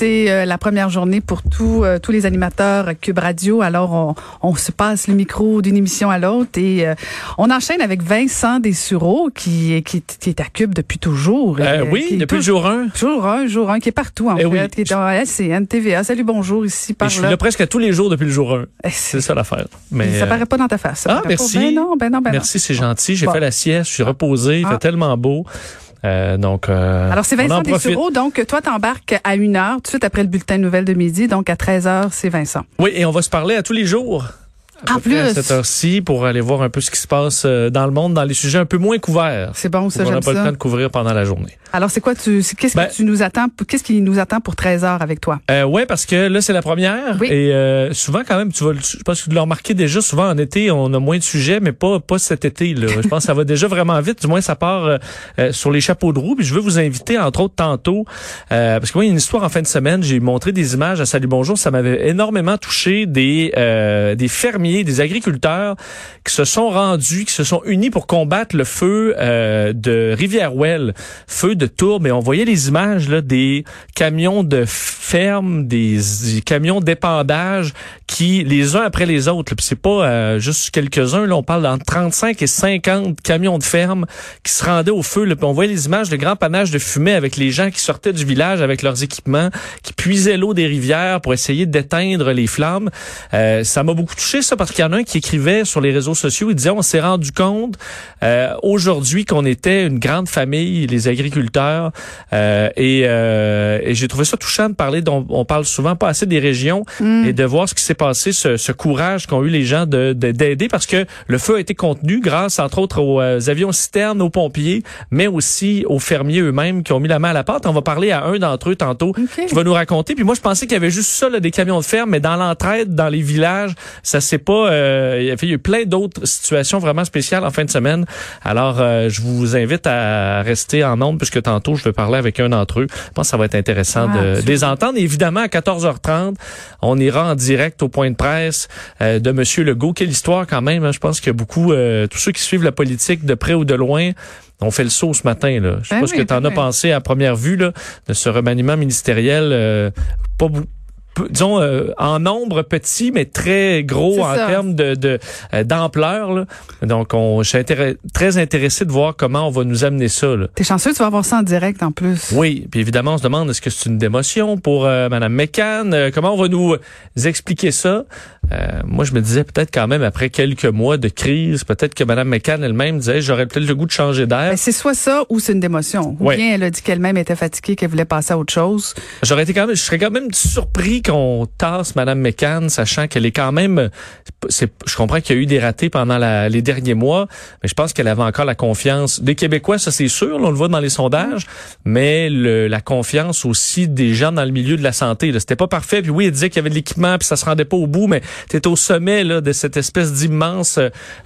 C'est euh, la première journée pour tous euh, tous les animateurs à Cube Radio. Alors, on, on se passe le micro d'une émission à l'autre et euh, on enchaîne avec Vincent Dessureau qui, qui, qui est à Cube depuis toujours. Euh, oui, qui depuis le toujours- jour 1. Jour 1, jour 1, qui est partout en Eh fait, oui. qui est en LCN, TVA. Salut, bonjour, ici, par Et je suis là. là presque tous les jours depuis le jour 1. Eh, C'est ça l'affaire. Mais ça paraît pas dans ta face. ça Ah, pas. merci. Ben non, ben non, ben non. merci, c'est gentil. J'ai Bon. fait la sieste, je suis reposé, il Ah. fait tellement beau. Euh, donc, euh, Alors, c'est Vincent. Dessureau. Donc, toi, t'embarques à une heure, tout de suite après le bulletin de nouvelles de midi. Donc, à 13 heures, c'est Vincent. Oui, et on va se parler à tous les jours. À En peu près À plus. cette heure-ci, pour aller voir un peu ce qui se passe euh, dans le monde, dans les sujets un peu moins couverts. C'est bon, ça, On n'a pas le temps de couvrir pendant la journée. Alors, c'est quoi, tu, qu'est-ce Ben- que tu nous attends, qu'est-ce qui nous attend pour 13 heures avec toi? Euh, ouais, parce que là, c'est la première. Oui. Et euh, souvent, quand même, tu vas, je pense que tu l'as remarqué déjà, souvent en été, on a moins de sujets, mais pas pas cet été. Là. je pense que ça va déjà vraiment vite. Du moins, ça part euh, euh, sur les chapeaux de roue. Puis je veux vous inviter, entre autres, tantôt, euh, parce que moi, il y a une histoire en fin de semaine. J'ai montré des images à Salut Bonjour. Ça m'avait énormément touché des euh, des fermiers, des agriculteurs qui se sont rendus, qui se sont unis pour combattre le feu euh, de Rivière-Ouelle, feu de tourbe. Et on voyait les images là des camions de ferme, des, camions d'épandage qui, les uns après les autres, c'est pas euh, juste quelques-uns, on parle d'entre 35 et 50 camions de ferme qui se rendaient au feu. Là, on voyait les images de grands panaches de fumée avec les gens qui sortaient du village avec leurs équipements, qui puisaient l'eau des rivières pour essayer d'éteindre les flammes. Euh, ça m'a beaucoup touché, ça, parce qu'il y en a un qui écrivait sur les réseaux sociaux, il disait, on s'est rendu compte euh, aujourd'hui qu'on était une grande famille, les agriculteurs, euh, et, euh, et j'ai trouvé ça touchant de parler, dont on parle souvent pas assez des régions, Hmm. et de voir ce qui s'est passé, ce, ce courage qu'ont eu les gens de de- d'aider, parce que le feu a été contenu grâce, entre autres, aux euh, avions citernes, aux pompiers, mais aussi aux fermiers eux-mêmes qui ont mis la main à la pâte. On va parler à un d'entre eux tantôt qui va nous raconter. Puis moi, je pensais qu'il y avait juste ça, là, des camions de ferme, mais dans l'entraide, dans les villages, ça s'est pas. Euh, il y a il y a eu plein d'autres situations vraiment spéciales en fin de semaine. Alors, euh, je vous invite à rester en nombre puisque tantôt, je vais parler avec un d'entre eux. Je pense que ça va être intéressant Ah, de, les entendre. Et évidemment, à 14h30, on ira en direct au point de presse euh, de Monsieur Legault. Quelle histoire quand même. hein. Je pense que beaucoup, euh, tous ceux qui suivent la politique de près ou de loin, on fait le saut ce matin. Là. Je sais Ben pas ce que tu en as pensé à première vue là, de ce remaniement ministériel. euh, pas peu- disons euh, en nombre petit mais très gros en ça. termes de de, euh, d'ampleur là. donc on je suis très intéressé de voir comment on va nous amener ça là. T'es chanceux, tu vas avoir ça en direct en plus. Oui, puis évidemment on se demande est-ce que c'est une démotion pour euh, madame McCann Euh, comment on va nous expliquer ça? Euh, moi je me disais peut-être quand même après quelques mois de crise peut-être que madame McCann elle-même disait j'aurais peut-être le goût de changer d'air Ben, c'est soit ça ou c'est une démotion. Ou Ouais. bien elle a dit qu'elle-même était fatiguée, qu'elle voulait passer à autre chose. J'aurais été quand même, je serais quand même surpris qu'on tasse Madame McCann, sachant qu'elle est quand même, c'est, je comprends qu'il y a eu des ratés pendant la- les derniers mois, mais je pense qu'elle avait encore la confiance des Québécois, ça c'est sûr, là, on le voit dans les sondages, mais le- la confiance aussi des gens dans le milieu de la santé. là. C'était pas parfait, puis oui, elle disait qu'il y avait de l'équipement, puis ça se rendait pas au bout, mais t'es au sommet là, de cette espèce d'immense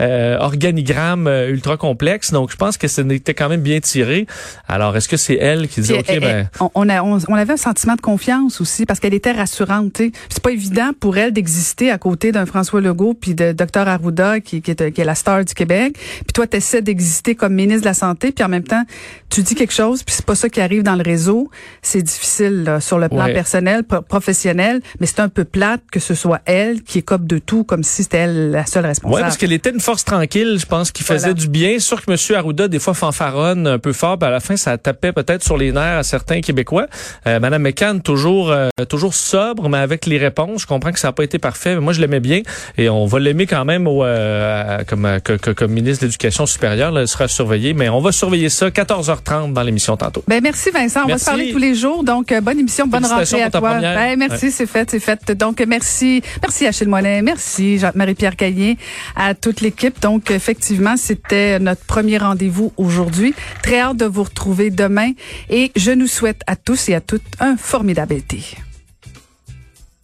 euh, organigramme euh, ultra complexe, donc je pense que ce n'était quand même bien tiré. Alors, est-ce que c'est elle qui dit, OK, elle- ben... elle- on, a- on- on avait un sentiment de confiance aussi parce qu'elle était rassurante. tu C'est pas évident pour elle d'exister à côté d'un François Legault puis de Dr Arruda qui, qui, est, qui est la star du Québec. Puis toi, tu essaies d'exister comme ministre de la Santé, puis en même temps, tu dis quelque chose, puis c'est pas ça qui arrive dans le réseau. C'est difficile là, sur le plan Ouais. personnel, pro- professionnel, mais c'est un peu plate que ce soit elle qui écope de tout comme si c'était elle la seule responsable. Ouais, parce qu'elle était une force tranquille, je pense, qui faisait Voilà. du bien. Sûr que M. Arruda, des fois, fanfaronne un peu fort, puis à la fin, ça tapait peut-être sur les nerfs à certains Québécois. Euh, Madame McCann, toujours euh, toujours sobre, mais avec les réponses. Je comprends que ça n'a pas été parfait, mais moi, je l'aimais bien. Et on va l'aimer quand même au, euh, comme, euh, que- que- comme ministre de l'Éducation supérieure. Là, elle sera surveillée, mais on va surveiller ça 14h30 dans l'émission tantôt. Ben merci Vincent, on va se parler tous les jours. Donc euh, bonne émission, bonne rentrée à toi. Ben, merci, c'est fait, c'est fait. Donc merci, merci Achille Monet, merci Marie-Pierre Caillé, à toute l'équipe. Donc effectivement, c'était notre premier rendez-vous aujourd'hui. Très hâte de vous retrouver demain et je nous souhaite à tous et à toutes un formidable été.